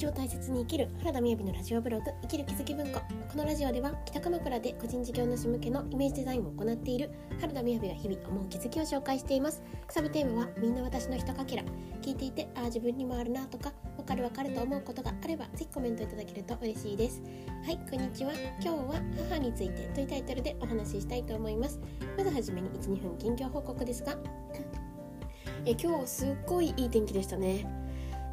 日を大切に生きる原田みやびのラジオブログ生きる気づき文庫。このラジオでは北鎌倉で個人事業主向けのイメージデザインを行っている原田みやびが日々思う気づきを紹介しています。サブテーマはみんな私のひとかけら聞いていてああ自分にもあるなとかわかるわかると思うことがあればぜひコメントいただけると嬉しいです。はいこんにちは。今日は母についてというタイトルでお話ししたいと思います。まずはじめに12分近況報告ですが。え今日すっごいいい天気でしたね。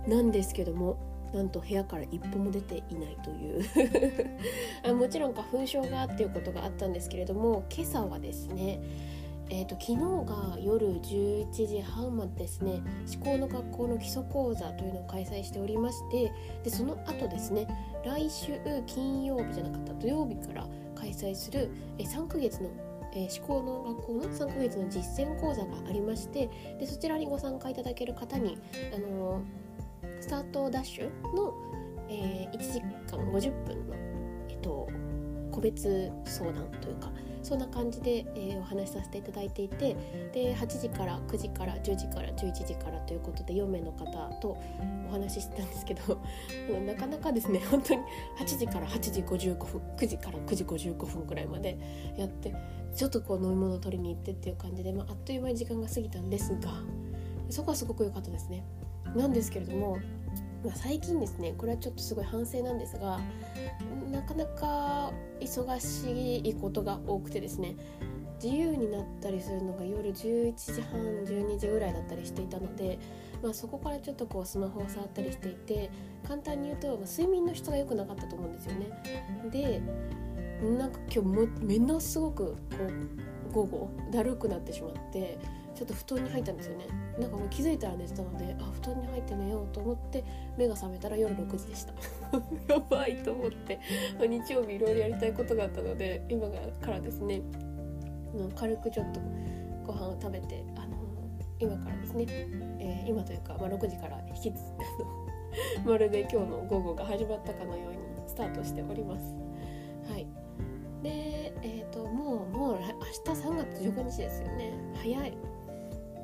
なんですけどもなんと部屋から一歩も出ていないという。あもちろん花粉症がっていうことがあったんですけれども今朝はですねえーと、昨日が夜11時半までですね思考の学校の基礎講座というのを開催しておりましてでその後ですね来週金曜日じゃなかった土曜日から開催するえ3ヶ月のえー、思考の学校の3ヶ月の実践講座がありましてでそちらにご参加いただける方に、あのー、スタートダッシュの、えー、1時間50分の、えっと、個別相談というかそんな感じで、えー、お話しさせていただいていてで8時から9時から10時から11時からということで4名の方とお話ししてたんですけど なかなかですね本当に8時から8時55分9時から9時55分くらいまでやってちょっとこう飲み物を取りに行ってっていう感じで、まあ、あっという間に時間が過ぎたんですがそこはすごく良かったですね。なんですけれどもまあ、最近ですねこれはちょっとすごい反省なんですがなかなか忙しいことが多くてですね自由になったりするのが夜11時半12時ぐらいだったりしていたので、まあ、そこからちょっとこうスマホを触ったりしていて簡単に言うと、まあ、睡眠の質が良くなかったと思うんですよね。でなんか今日もものすごくこう午後だるくなってしまってちょっと布団に入ったんですよね。なんかもう気づいたら寝てたのであ布団に入って寝ようと思って目が覚めたら夜6時でした。やばいと思って日曜日いろいろやりたいことがあったので今からですね軽くちょっとご飯を食べてあの今からですね、えー、今というか、まあ、6時から引きつ まるで今日の午後が始まったかのようにスタートしております。はい。でえっ、ー、ともうもう明日3月15日ですよね。早い。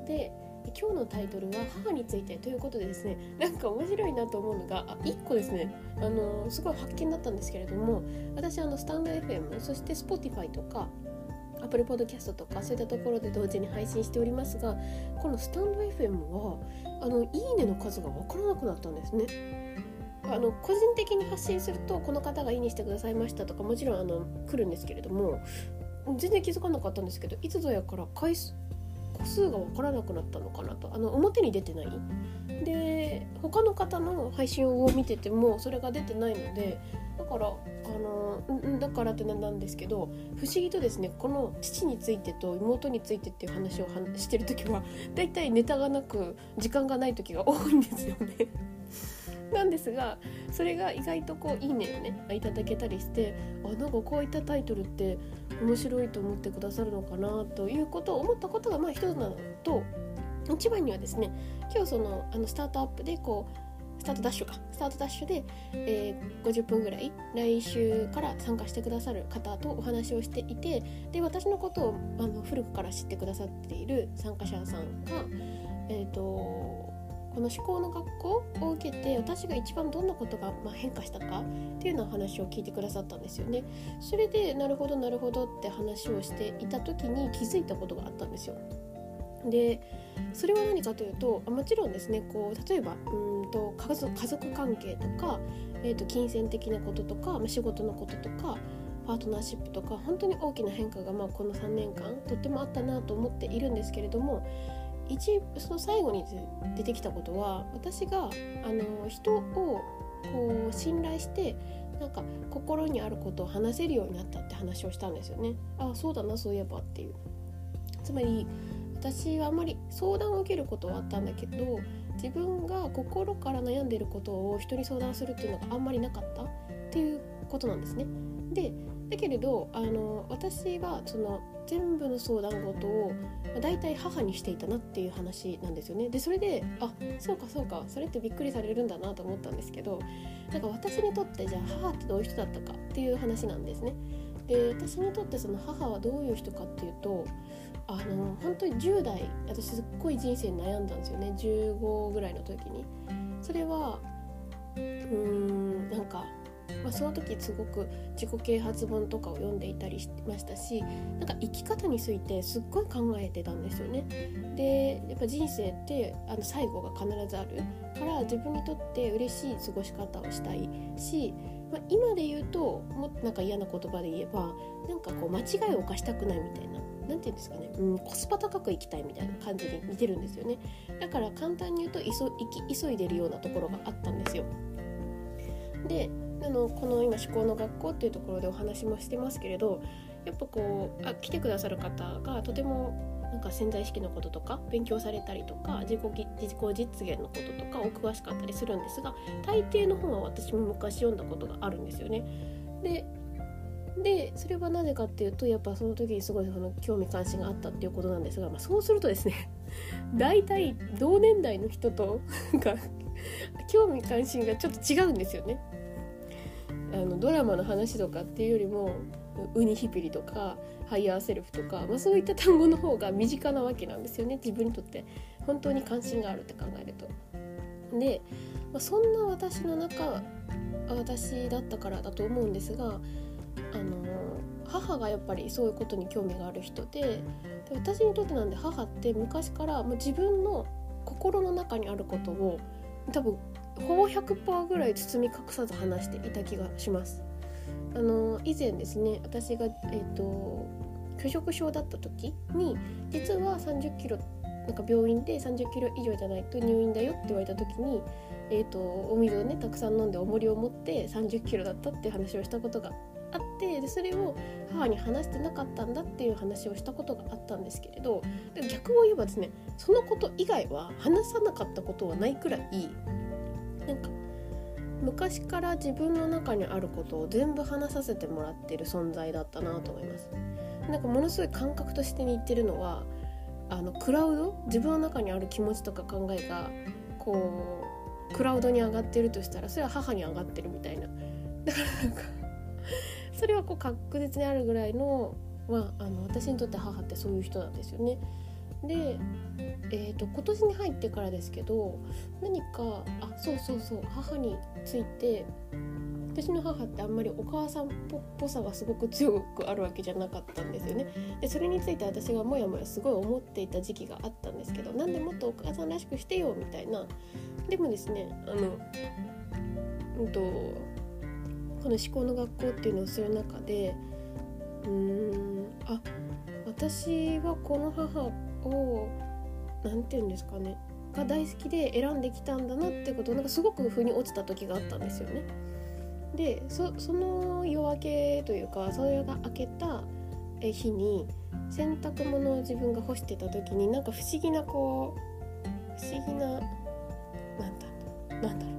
で今日のタイトルは母についてということでですねなんか面白いなと思うのが1個ですねあのすごい発見だったんですけれども私あのスタンド FM そして Spotify とか Apple Podcast とかそういったところで同時に配信しておりますがこのスタンド FM はあのいいねの数が分からなくなったんですね。あの個人的に発信するとこの方がいいねしてくださいましたとかもちろんあの来るんですけれども全然気づかなかったんですけどいつぞやから回数個数が分からなくなったのかなとあの表に出てない？で他の方の配信を見ててもそれが出てないのでだからあのだからってなんですけど不思議とですねこの父についてと妹についてっていう話をしてる時はだいたいネタがなく時間がない時が多いんですよね。なんですがそれが意外とこう「いいね」をねいただけたりしてあなんかこういったタイトルって面白いと思ってくださるのかなということを思ったことがまあ一つなのと一番にはですね今日そのあのスタートアップでこうスタートダッシュかスタートダッシュで、えー、50分ぐらい来週から参加してくださる方とお話をしていてで私のことをあの古くから知ってくださっている参加者さんがえっ、ー、とこの思考の学校を受けて私が一番どんなことが変化したかっていうような話を聞いてくださったんですよね。それでなるほどなるほどって話をしていた時に気づいたことがあったんですよ。でそれは何かというともちろんですねこう例えばうんと家族関係とか、えー、と金銭的なこととか仕事のこととかパートナーシップとか本当に大きな変化がまあこの3年間とってもあったなと思っているんですけれども一その最後に出てきたことは私があの人をこう信頼してなんか心にあることを話せるようになったって話をしたんですよね。ああそうだなそういえばっていう。つまり私はあんまり相談を受けることはあったんだけど自分が心から悩んでることを人に相談するっていうのがあんまりなかったっていうことなんですね。でだけれどあの私はその全部の相談事を、まあ、大体母にしていたなっていう話なんですよね。でそれであそうかそうかそれってびっくりされるんだなと思ったんですけどなんか私にとってじゃあ母ってどういう人だったかっていう話なんですね。で私にとってその母はどういう人かっていうとあの本当に10代私すっごい人生に悩んだんですよね15ぐらいの時に。それはうーんなんか、まあ、その時すごく自己啓発本とかを読んでいたりしましたしなんか生き方についてすっごい考えてたんですよね。でやっぱ人生ってあの最後が必ずあるから自分にとって嬉しい過ごし方をしたいし、まあ、今で言うともっとなんか嫌な言葉で言えばなんかこう間違いを犯したくないみたいな。なんて言うんですかね、うん、コスパ高く行きたいみたいな感じに似てるんですよねだから簡単に言うと急急いでるようなところがあったんですよであのこの今思考の学校っていうところでお話もしてますけれどやっぱこうあ来てくださる方がとてもなんか潜在意識のこととか勉強されたりとか自己自己実現のこととかお詳しかったりするんですが大抵の本は私も昔読んだことがあるんですよね。ででそれはなぜかっていうとやっぱその時にすごいその興味関心があったっていうことなんですが、まあ、そうするとですね大体同年代の人とが興味関心がちょっと違うんですよね。あのドラマの話とかっていうよりも unihipiliとか higher selfとか、まあ、そういった単語の方が身近なわけなんですよね自分にとって本当に関心があるって考えると。で、まあ、そんな私の中私だったからだと思うんですがあの母がやっぱりそういうことに興味がある人でで私にとってなんで母って昔からもう自分の心の中にあることを多分ほぼ100%ぐらい包み隠さず話していた気がします。あの以前ですね私が、えーと、拒食症だった時に実は30キロなんか病院で30キロ以上じゃないと入院だよって言われた時に、えーと、お水をねたくさん飲んで重りを持って30キロだったっていう話をしたことがあってでそれを母に話してなかったんだっていう話をしたことがあったんですけれど逆を言えばですねそのこと以外は話さなかったことはないくらいなんか昔から自分の中にあることを全部話させてもらってる存在だったなと思います。なんかものすごい感覚としてに言ってるのはあのクラウド？自分の中にある気持ちとか考えがこうクラウドに上がってるとしたらそれは母に上がってるみたいな。だからなんかそれはこう確実にあるぐらいの,、まあ、あの私にとって母ってそういう人なんですよね。で、えーと、今年に入ってからですけど何かあそうそうそう母について私の母ってあんまりお母さんっぽさがすごく強くあるわけじゃなかったんですよね。でそれについて私がモヤモヤすごい思っていた時期があったんですけどなんでもっとお母さんらしくしてよみたいなでもですねあのうんとこの思考の学校っていうのをする中でうーんあ私はこの母を何て言うんですかねが大好きで選んできたんだなってことをなんかすごく腑に落ちた時があったんですよね。でその夜明けというかそれが明けた日に洗濯物を自分が干してた時になんか不思議なこう不思議ななんだなんだろ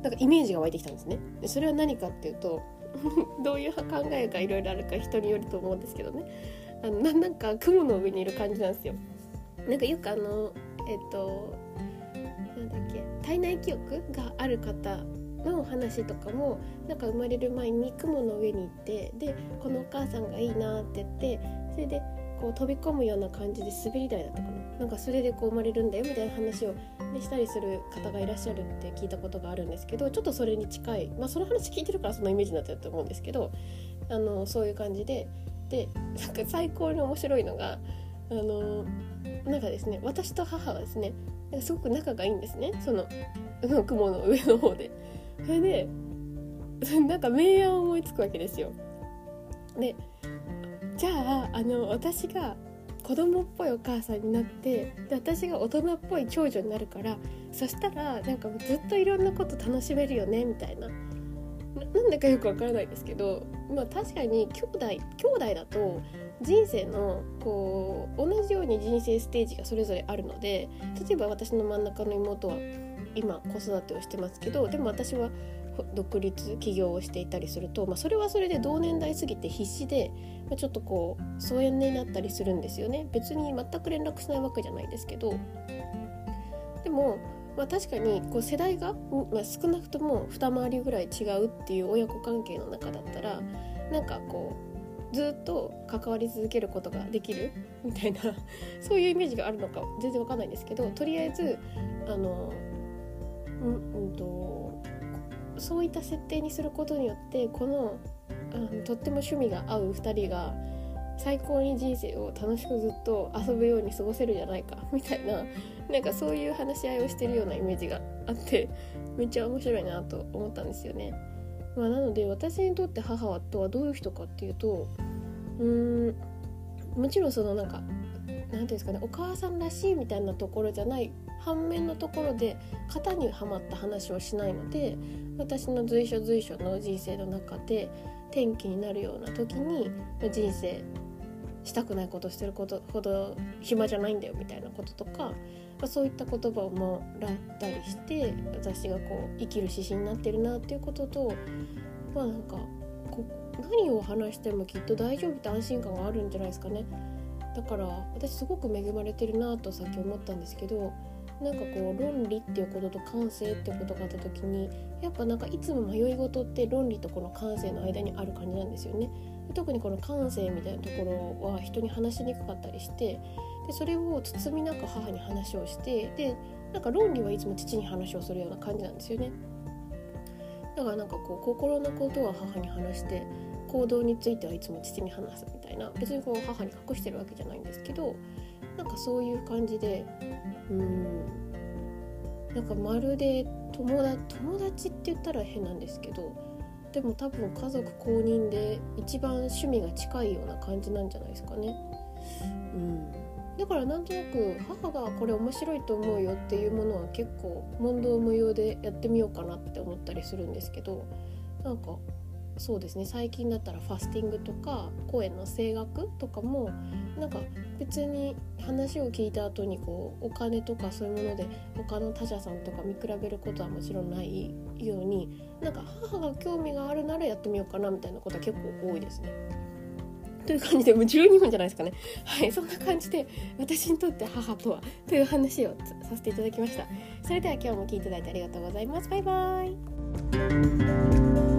うなんかイメージが湧いてきたんですね。でそれは何かっていうと どういう考えがいろいろあるか人によると思うんですけどねあのなんか雲の上にいる感じなんですよ。なんかよくあのえっとなんだっけ体内記憶がある方の話とかもなんか生まれる前に雲の上に行ってでこのお母さんがいいなって言ってそれでこう飛び込むような感じで滑り台だったかな。なんかそれでこう生まれるんだよみたいな話を、ね、したりする方がいらっしゃるって聞いたことがあるんですけどちょっとそれに近いまあその話聞いてるからそのイメージになってると思うんですけどあのそういう感じででなんか最高に面白いのがあのなんかですね私と母はですねすごく仲がいいんですねその雲の上の方で。それで なんか名案を思いつくわけですよ。でじゃああの私が子供っぽいお母さんになってで私が大人っぽい長女になるからそしたらなんかずっといろんなこと楽しめるよねみたいななんでかよくわからないですけどまあ確かに兄弟兄弟だと人生のこう同じように人生ステージがそれぞれあるので例えば私の真ん中の妹は今子育てをしてますけどでも私は独立起業をしていたりすると、まあ、それはそれで同年代すぎて必死で、まあ、ちょっとこう疎遠になったりするんですよね。別に全く連絡しないわけじゃないですけど。でも、まあ、確かにこう世代が、まあ、少なくとも二回りぐらい違うっていう親子関係の中だったらなんかこうずっと関わり続けることができる？みたいなそういうイメージがあるのか全然わかんないんですけどとりあえずあのうんうんとそういった設定にすることによってこのあのとっても趣味が合う2人が最高に人生を楽しくずっと遊ぶように過ごせるじゃないかみたいななんかそういう話し合いをしてるようなイメージがあってめっちゃ面白いなと思ったんですよね。まあ、なので私にとって母とはどういう人かっていうとうんもちろんそのなんか何ていうんですかねお母さんらしいみたいなところじゃない反面のところで型にはまった話をしないので私の随所随所の人生の中で転機になるような時に人生したくないことしてることほど暇じゃないんだよみたいなこととか、そういった言葉をもらったりして私がこう生きる指針になってるなっていうこととまあなんかこ何を話してもきっと大丈夫って安心感があるんじゃないですかねだから私すごく恵まれてるなとさっき思ったんですけどなんかこう論理っていうことと感性っていうことがあった時にやっぱなんかいつも迷い事って論理とこの感性の間にある感じなんですよね。特にこの感性みたいなところは人に話しにくかったりしてでそれを包みなく母に話をしてでなんか論理はいつも父に話をするような感じなんですよね。だからなんかこう心のことは母に話して行動についてはいつも父に話すみたいな別にこう母に隠してるわけじゃないんですけどなんかそういう感じでうんなんかまるで友達友達って言ったら変なんですけどでも多分家族公認で一番趣味が近いような感じなんじゃないですかね。うん、だからなんとなく母がこれ面白いと思うよっていうものは結構問答無用でやってみようかなって思ったりするんですけどなんかそうですね最近だったらファスティングとか声の声楽とかもなんか別に話を聞いた後にこうお金とかそういうもので他の他者さんとか見比べることはもちろんないようになんか母が興味があるならやってみようかなみたいなことは結構多いですね。という感じでもう12分じゃないですかね。はいそんな感じで私にとって母とはという話をさせていただきました。それでは今日も聞いていただいてありがとうございます。バイバーイ。